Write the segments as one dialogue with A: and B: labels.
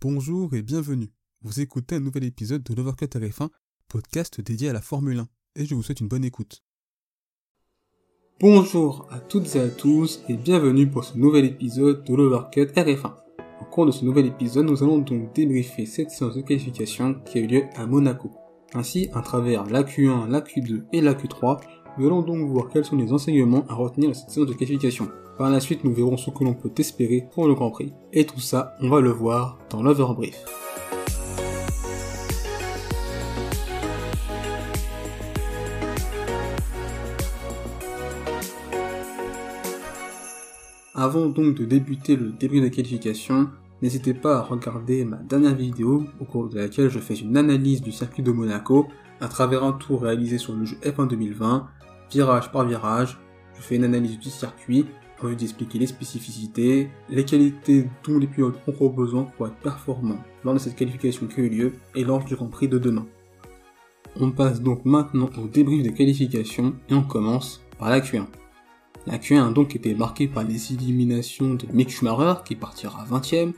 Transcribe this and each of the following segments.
A: Bonjour et bienvenue. Vous écoutez un nouvel épisode de l'Overcut RF1, podcast dédié à la Formule 1, et je vous souhaite une bonne écoute.
B: Bonjour à toutes et à tous et bienvenue pour ce nouvel épisode de l'Overcut RF1. Au cours de ce nouvel épisode, nous allons donc débriefer cette séance de qualification qui a eu lieu à Monaco. Ainsi, à travers la Q1, la Q2 et la Q3, nous allons donc voir quels sont les enseignements à retenir de cette séance de qualification. Par la suite, nous verrons ce que l'on peut espérer pour le Grand Prix. Et tout ça, on va le voir dans l'overbrief. Avant donc de débuter le début de qualification, n'hésitez pas à regarder ma dernière vidéo au cours de laquelle je fais une analyse du circuit de Monaco à travers un tour réalisé sur le jeu F1 2020, virage par virage. Je fais une analyse du circuit vue d'expliquer les spécificités, les qualités dont les pilotes ont besoin pour être performants lors de cette qualification qui a eu lieu et lors du Grand Prix de demain. On passe donc maintenant au débrief des qualifications et on commence par la Q1. La Q1 a donc été marquée par les éliminations de Mick Schumacher qui partira 20ème.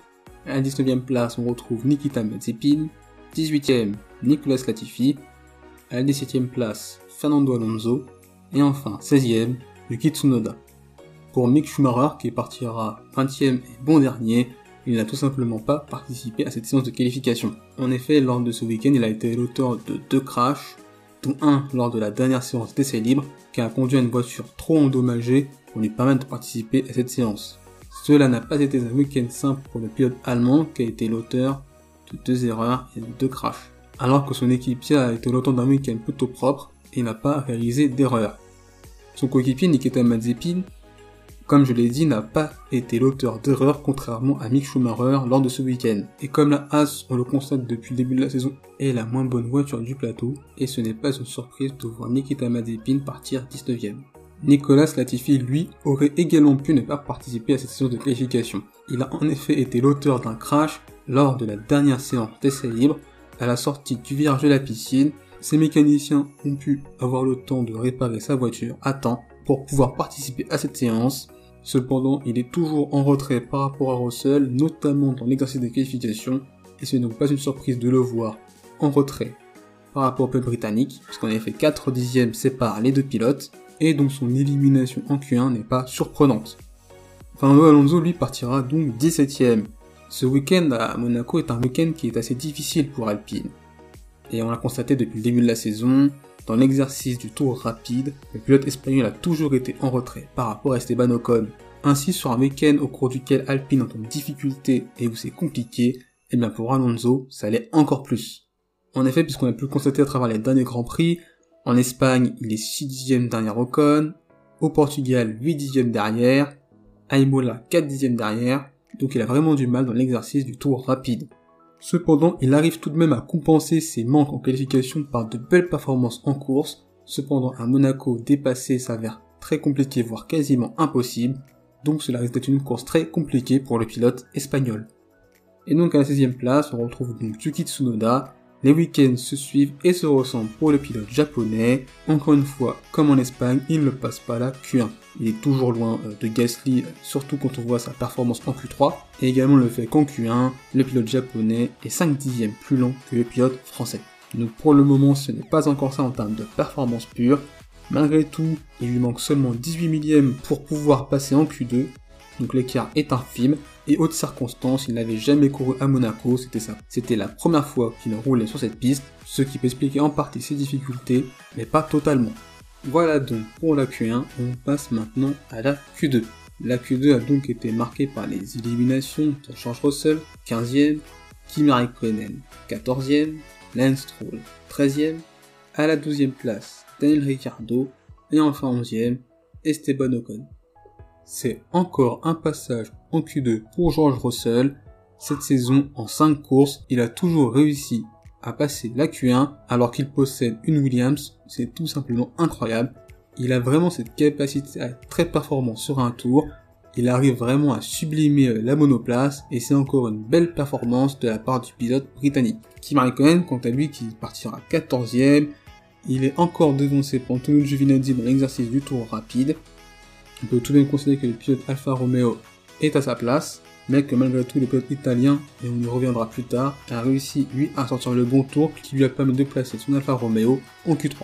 B: À la 19ème place, on retrouve Nikita Mazepin. 18ème, Nicolas Latifi. À la 17ème place, Fernando Alonso. Et enfin, 16ème, Yuki Tsunoda. Pour Mick Schumacher qui partira 20ème et bon dernier, il n'a tout simplement pas participé à cette séance de qualification. En effet, lors de ce week-end, il a été l'auteur de deux crashs, dont un lors de la dernière séance d'essai libre, qui a conduit à une voiture trop endommagée pour lui permettre de participer à cette séance. Cela n'a pas été un week-end simple pour le pilote allemand qui a été l'auteur de deux erreurs et de deux crashs. Alors que son équipier a été l'auteur d'un week-end plutôt propre et n'a pas réalisé d'erreur. Son coéquipier Nikita Mazepin, comme je l'ai dit, n'a pas été l'auteur d'erreurs contrairement à Mick Schumacher lors de ce week-end. Et comme la Haas, on le constate depuis le début de la saison, est la moins bonne voiture du plateau, et ce n'est pas une surprise de voir Nikita Mazepin partir 19ème. Nicolas Latifi, lui, aurait également pu ne pas participer à cette séance de qualification. Il a en effet été l'auteur d'un crash lors de la dernière séance d'essai libre, à la sortie du virage de la piscine. Ses mécaniciens ont pu avoir le temps de réparer sa voiture à temps pour pouvoir participer à cette séance. Cependant, il est toujours en retrait par rapport à Russell, notamment dans l'exercice des qualifications, et ce n'est donc pas une surprise de le voir en retrait par rapport au peuple britannique, puisqu'en effet 4 dixièmes séparent les deux pilotes, et donc son élimination en Q1 n'est pas surprenante. Fernando Alonso lui partira donc 17ème. Ce week-end à Monaco est un week-end qui est assez difficile pour Alpine. Et on l'a constaté depuis le début de la saison, dans l'exercice du tour rapide, le pilote espagnol a toujours été en retrait par rapport à Esteban Ocon. Ainsi, sur un week-end au cours duquel Alpine est en difficulté et où c'est compliqué, eh bien pour Alonso, ça allait encore plus. En effet, puisqu'on a pu le constater à travers les derniers Grands Prix, en Espagne, il est 6 dixièmes derrière Ocon, au Portugal, 8 dixièmes derrière, à Imola, 4 dixièmes derrière, donc il a vraiment du mal dans l'exercice du tour rapide. Cependant, il arrive tout de même à compenser ses manques en qualification par de belles performances en course. Cependant, à Monaco, dépasser s'avère très compliqué, voire quasiment impossible. Donc cela risque d'être une course très compliquée pour le pilote espagnol. Et donc à la 16 place, on retrouve donc Yuki Tsunoda, les week-ends se suivent et se ressemblent pour le pilote japonais. Encore une fois, comme en Espagne, il ne passe pas la Q1. Il est toujours loin euh, de Gasly, surtout quand on voit sa performance en Q3. Et également le fait qu'en Q1, le pilote japonais est 5 dixièmes plus lent que le pilote français. Donc pour le moment, ce n'est pas encore ça en termes de performance pure. Malgré tout, il lui manque seulement 18 millièmes pour pouvoir passer en Q2. Donc l'écart est infime et haute circonstance, il n'avait jamais couru à Monaco, c'était ça. C'était la première fois qu'il roulait sur cette piste, ce qui peut expliquer en partie ses difficultés, mais pas totalement. Voilà donc pour la Q1, on passe maintenant à la Q2. La Q2 a donc été marquée par les éliminations de George Russell, 15e, Kimi Raikkonen, 14e, Lance Stroll, 13e, à la 12e place, Daniel Ricciardo, et enfin 11e, Esteban Ocon. C'est encore un passage en Q2 pour George Russell. Cette saison, en 5 courses, il a toujours réussi à passer la Q1 alors qu'il possède une Williams. C'est tout simplement incroyable. Il a vraiment cette capacité à être très performant sur un tour. Il arrive vraiment à sublimer euh, la monoplace et c'est encore une belle performance de la part du pilote britannique. Kim Raikkonen, quant à lui, qui partira 14ème, il est encore devancé par Antonio Giovinazzi dans l'exercice du tour rapide. On peut tout de même considérer que le pilote Alfa Romeo est à sa place, mais que malgré tout le pilote italien, et on y reviendra plus tard, a réussi lui à sortir le bon tour qui lui a permis de placer son Alfa Romeo en Q3.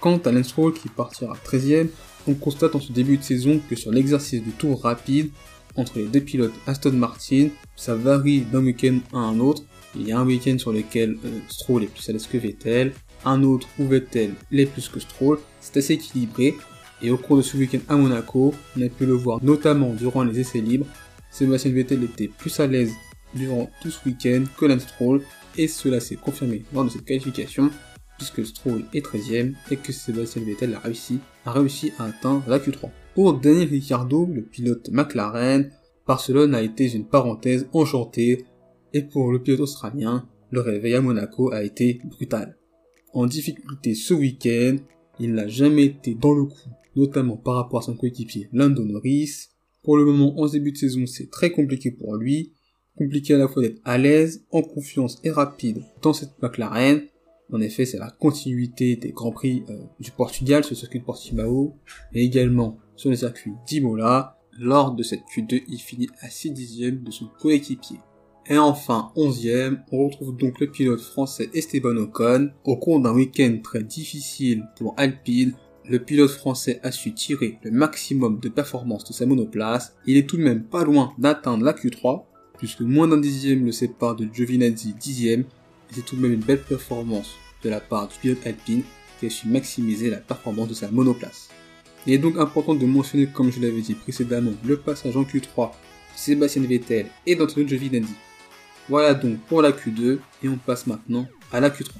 B: Quant à Lance Stroll qui partira 13ème, on constate en ce début de saison que sur l'exercice du tour rapide, entre les deux pilotes Aston Martin, ça varie d'un week-end à un autre. Il y a un week-end sur lequel euh, Stroll est plus à l'aise que Vettel, un autre où Vettel l'est plus que Stroll. C'est assez équilibré. Et au cours de ce week-end à Monaco, on a pu le voir notamment durant les essais libres. Sébastien Vettel était plus à l'aise durant tout ce week-end que Lance Stroll. Et cela s'est confirmé lors de cette qualification puisque Stroll est 13ème et que Sébastien Vettel a réussi, a réussi à atteindre la Q3. Pour Daniel Ricciardo, le pilote McLaren, Barcelone a été une parenthèse enchantée, et pour le pilote australien, le réveil à Monaco a été brutal. En difficulté ce week-end, il n'a jamais été dans le coup, notamment par rapport à son coéquipier Lando Norris. Pour le moment, en début de saison, c'est très compliqué pour lui. Compliqué à la fois d'être à l'aise, en confiance et rapide dans cette McLaren, en effet, c'est la continuité des Grands Prix euh, du Portugal sur le circuit de Portimao et également sur le circuit d'Imola. Lors de cette Q2, il finit à 6 dixièmes de son coéquipier. Et enfin, 11e, on retrouve donc le pilote français Esteban Ocon. Au cours d'un week-end très difficile pour Alpine, le pilote français a su tirer le maximum de performance de sa monoplace. Il est tout de même pas loin d'atteindre la Q3, puisque moins d'un dixième le sépare de Giovinazzi dixième c'est tout de même une belle performance de la part du pilote alpine qui a su maximiser la performance de sa monoplace. Il est donc important de mentionner, comme je l'avais dit précédemment, le passage en Q3 de Sébastien Vettel et d'Antonio Giovinazzi. Voilà donc pour la Q2 et on passe maintenant à la Q3.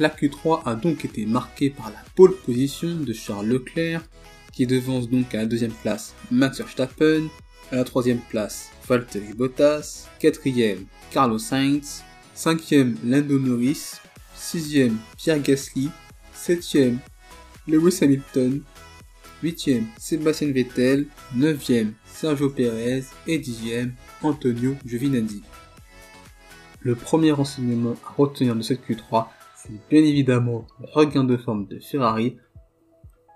B: La Q3 a donc été marquée par la pole position de Charles Leclerc qui devance donc à la deuxième place Max Verstappen, à la troisième place Valtteri Bottas, quatrième Carlos Sainz, 5e Lando Norris, 6e Pierre Gasly, 7e Lewis Hamilton, 8e Sébastien Vettel, 9e Sergio Perez et 10e Antonio Giovinazzi. Le premier renseignement à retenir de cette Q3, bien évidemment le regain de forme de Ferrari,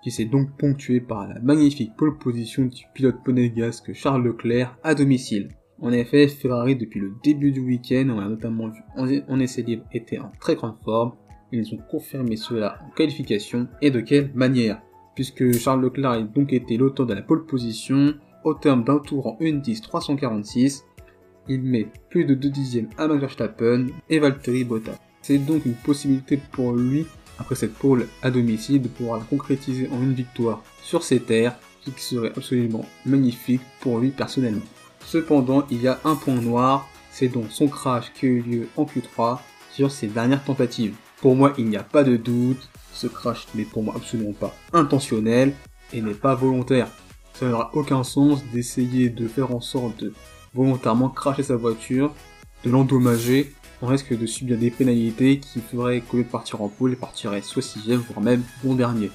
B: qui s'est donc ponctué par la magnifique pole position du pilote monégasque Charles Leclerc à domicile. En effet, Ferrari, depuis le début du week-end, on a notamment vu en essai libre, était en très grande forme. Ils ont confirmé cela en qualification et de quelle manière? Puisque Charles Leclerc a donc été l'auteur de la pole position, au terme d'un tour en 1.10 346, il met plus de 2 dixièmes à Max Verstappen et Valtteri Bottas. C'est donc une possibilité pour lui, après cette pole à domicile, de pouvoir la concrétiser en une victoire sur ses terres, ce qui serait absolument magnifique pour lui personnellement. Cependant, il y a un point noir, c'est donc son crash qui a eu lieu en Q3 sur ses dernières tentatives. Pour moi, il n'y a pas de doute, ce crash n'est pour moi absolument pas intentionnel et n'est pas volontaire. Ça n'aura aucun sens d'essayer de faire en sorte de volontairement cracher sa voiture, de l'endommager, on risque de subir des pénalités qui feraient de partir en pôle, partirait soit sixième, voire même bon dernier.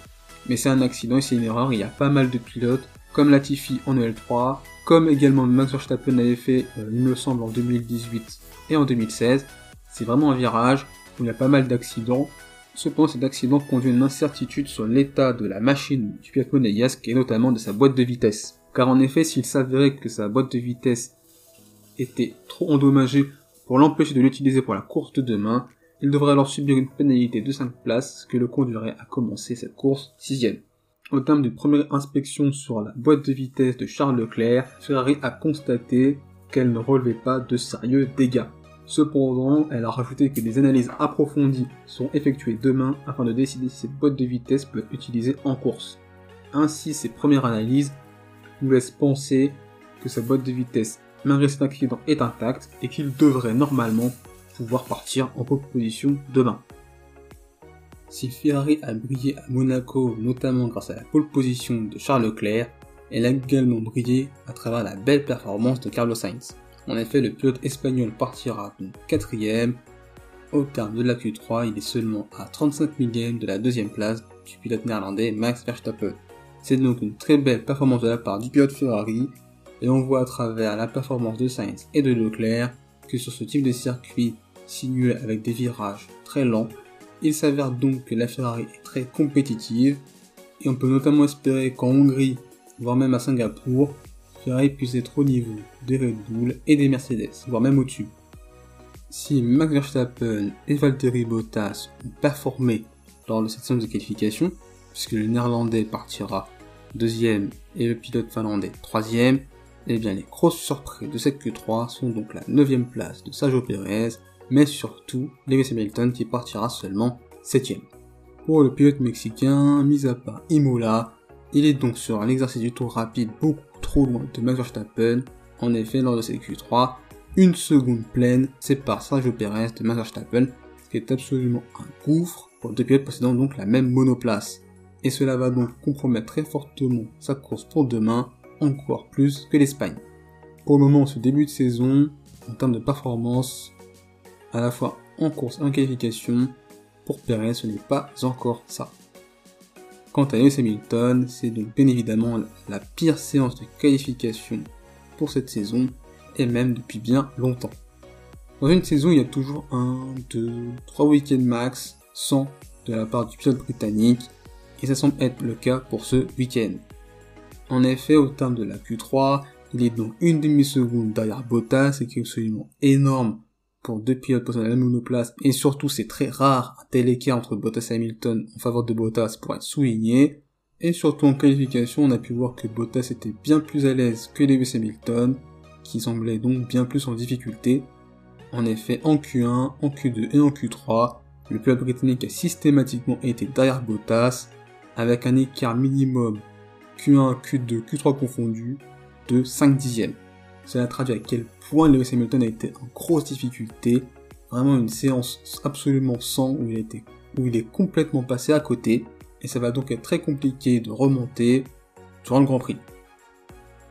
B: Mais c'est un accident et c'est une erreur, il y a pas mal de pilotes, comme Latifi en EL3, comme également Max Verstappen avait fait, euh, il me semble, en 2018 et en 2016. C'est vraiment un virage où il y a pas mal d'accidents. Cependant, cet accident conduit à une incertitude sur l'état de la machine du pilote monégasque et notamment de sa boîte de vitesse. Car en effet, s'il s'avérait que sa boîte de vitesse était trop endommagée pour l'empêcher de l'utiliser pour la course de demain, il devrait alors subir une pénalité de 5 places, ce qui le conduirait à commencer cette course sixième. Au terme d'une première inspection sur la boîte de vitesse de Charles Leclerc, Ferrari a constaté qu'elle ne relevait pas de sérieux dégâts. Cependant, elle a rajouté que des analyses approfondies sont effectuées demain afin de décider si cette boîte de vitesse peut être utilisée en course. Ainsi, ces premières analyses nous laissent penser que sa boîte de vitesse, malgré cet accident, est intacte et qu'il devrait normalement pouvoir partir en position demain. Si Ferrari a brillé à Monaco notamment grâce à la pole position de Charles Leclerc, elle a également brillé à travers la belle performance de Carlos Sainz. En effet, le pilote espagnol partira donc quatrième. Au terme de la Q3, il est seulement à 35 millièmes de la deuxième place du pilote néerlandais Max Verstappen. C'est donc une très belle performance de la part du pilote Ferrari, et on voit à travers la performance de Sainz et de Leclerc que sur ce type de circuit sinué avec des virages très lents, il s'avère donc que la Ferrari est très compétitive et on peut notamment espérer qu'en Hongrie, voire même à Singapour, Ferrari puisse être au niveau des Red Bull et des Mercedes, voire même au-dessus. Si Max Verstappen et Valtteri Bottas ont performé lors de cette séance de qualification, puisque le néerlandais partira deuxième et le pilote finlandais troisième, eh bien les grosses surprises de cette Q3 sont donc la 9 place de Sergio Perez, mais surtout Lewis Hamilton qui partira seulement 7 Pour le pilote mexicain, mis à part Imola, il est donc sur un exercice du tour rapide beaucoup trop loin de Max Verstappen. En effet, lors de cette Q3, une seconde pleine sépare Sergio Perez de Max Verstappen, ce qui est absolument un gouffre pour deux pilotes possédant donc la même monoplace. Et cela va donc compromettre très fortement sa course pour demain, encore plus que l'Espagne. Pour le moment, ce début de saison, en termes de performance, à la fois en course et en qualification, pour Perez, ce n'est pas encore ça. Quant à Lewis Hamilton, c'est donc bien évidemment la pire séance de qualification pour cette saison, et même depuis bien longtemps. Dans une saison, il y a toujours un, deux, trois week-ends max sans de la part du pilote britannique, et ça semble être le cas pour ce week-end. En effet, au terme de la Q3, il est donc une demi-seconde derrière Bottas, ce qui est absolument énorme pour deux pilotes possédant la monoplace, et surtout c'est très rare un tel écart entre Bottas et Hamilton en faveur de Bottas pour être souligné, et surtout en qualification on a pu voir que Bottas était bien plus à l'aise que Lewis Hamilton, qui semblait donc bien plus en difficulté. En effet, en Q1, en Q2 et en Q3, le pilote britannique a systématiquement été derrière Bottas, avec un écart minimum Q1, Q2, Q3 confondus de 5 dixièmes. Cela traduit à quel point Lewis Hamilton a été en grosse difficulté. Vraiment une séance absolument sans où il, où il est complètement passé à côté. Et ça va donc être très compliqué de remonter durant le Grand Prix.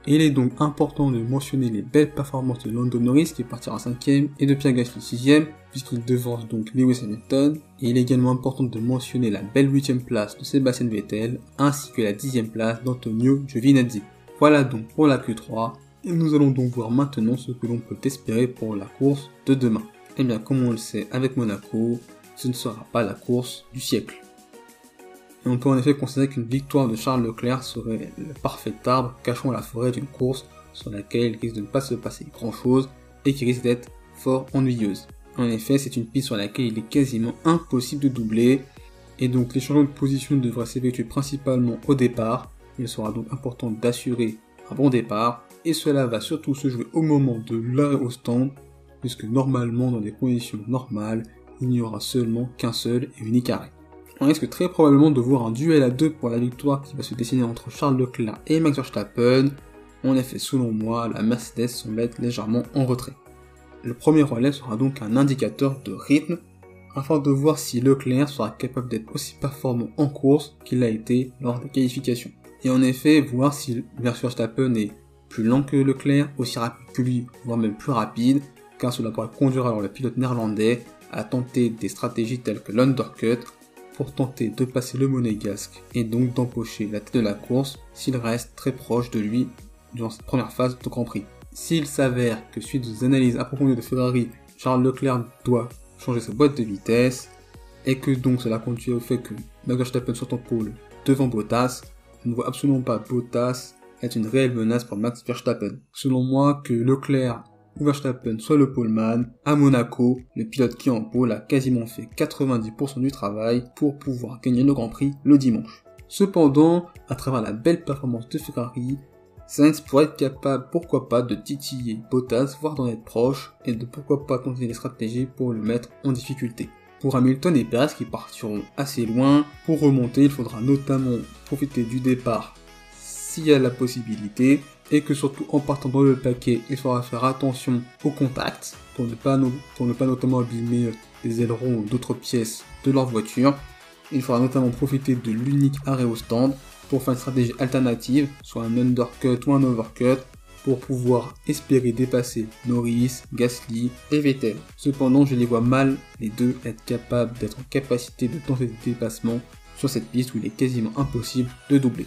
B: Il est donc important de mentionner les belles performances de Lando Norris qui partira 5ème et de Pierre Gasly 6ème puisqu'il devance donc Lewis Hamilton. Et il est également important de mentionner la belle 8ème place de Sébastien Vettel ainsi que la 10ème place d'Antonio Giovinazzi. Voilà donc pour la Q3 et nous allons donc voir maintenant ce que l'on peut espérer pour la course de demain. Eh bien, comme on le sait avec Monaco, ce ne sera pas la course du siècle. Et on peut en effet considérer qu'une victoire de Charles Leclerc serait le parfait arbre cachant la forêt d'une course sur laquelle il risque de ne pas se passer grand chose et qui risque d'être fort ennuyeuse. En effet, c'est une piste sur laquelle il est quasiment impossible de doubler, et donc les changements de position devraient s'effectuer principalement au départ. Il sera donc important d'assurer un bon départ et cela va surtout se jouer au moment de l'arrêt au stand, puisque normalement dans des conditions normales, il n'y aura seulement qu'un seul et unique arrêt. On risque très probablement de voir un duel à deux pour la victoire qui va se dessiner entre Charles Leclerc et Max Verstappen. En effet, selon moi, la Mercedes semble être légèrement en retrait. Le premier relais sera donc un indicateur de rythme, afin de voir si Leclerc sera capable d'être aussi performant en course qu'il l'a été lors des qualifications. Et en effet, voir si Verstappen est plus lent que Leclerc, aussi rapide que lui, voire même plus rapide, car cela pourrait conduire alors le pilote néerlandais à tenter des stratégies telles que l'undercut pour tenter de passer le monégasque et donc d'empocher la tête de la course s'il reste très proche de lui durant cette première phase de Grand Prix. S'il s'avère que suite aux analyses approfondies de Ferrari, Charles Leclerc doit changer sa boîte de vitesse et que donc cela conduit au fait que Max Verstappen soit en pôle devant Bottas, je ne vois absolument pas Bottas est une réelle menace pour Max Verstappen. Selon moi, que Leclerc ou Verstappen soit le poleman, à Monaco, le pilote qui en pôle a quasiment fait 90% du travail pour pouvoir gagner le Grand Prix le dimanche. Cependant, à travers la belle performance de Ferrari, Sainz pourrait être capable, pourquoi pas, de titiller Bottas, voire d'en être proche, et de pourquoi pas tenter des stratégies pour le mettre en difficulté. Pour Hamilton et Perez qui partiront assez loin, pour remonter, il faudra notamment profiter du départ s'il y a la possibilité, et que surtout en partant dans le paquet, il faudra faire attention au contact, pour ne pas, pour ne pas notamment abîmer les ailerons ou d'autres pièces de leur voiture. Il faudra notamment profiter de l'unique arrêt au stand pour faire une stratégie alternative, soit un undercut ou un overcut, pour pouvoir espérer dépasser Norris, Gasly et Vettel. Cependant, je les vois mal les deux être capables d'être en capacité de tenter des dépassements sur cette piste où il est quasiment impossible de doubler.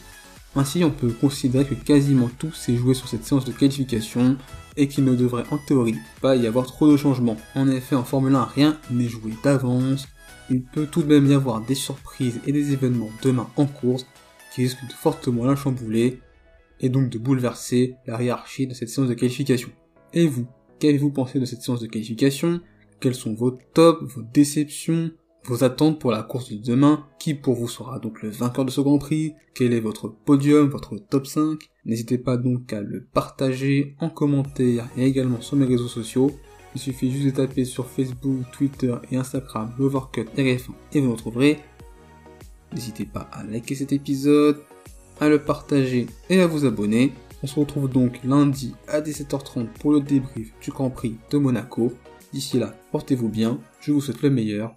B: Ainsi, on peut considérer que quasiment tout s'est joué sur cette séance de qualification et qu'il ne devrait en théorie pas y avoir trop de changements. En effet, en Formule 1, rien n'est joué d'avance. Il peut tout de même y avoir des surprises et des événements demain en course qui risquent de fortement la chambouler. et donc de bouleverser la hiérarchie de cette séance de qualification. Et vous, qu'avez-vous pensé de cette séance de qualification? Quels sont vos tops, vos déceptions, vos attentes pour la course de demain Qui pour vous sera donc le vainqueur de ce Grand Prix? Quel est votre podium, votre top 5 N'hésitez pas donc à le partager en commentaire et également sur mes réseaux sociaux. Il suffit juste de taper sur Facebook, Twitter et Instagram l'Overcut RF1 et vous me retrouverez. N'hésitez pas à liker cet épisode, à le partager et à vous abonner. On se retrouve donc lundi à 17h30 pour le débrief du Grand Prix de Monaco. D'ici là, portez-vous bien, je vous souhaite le meilleur.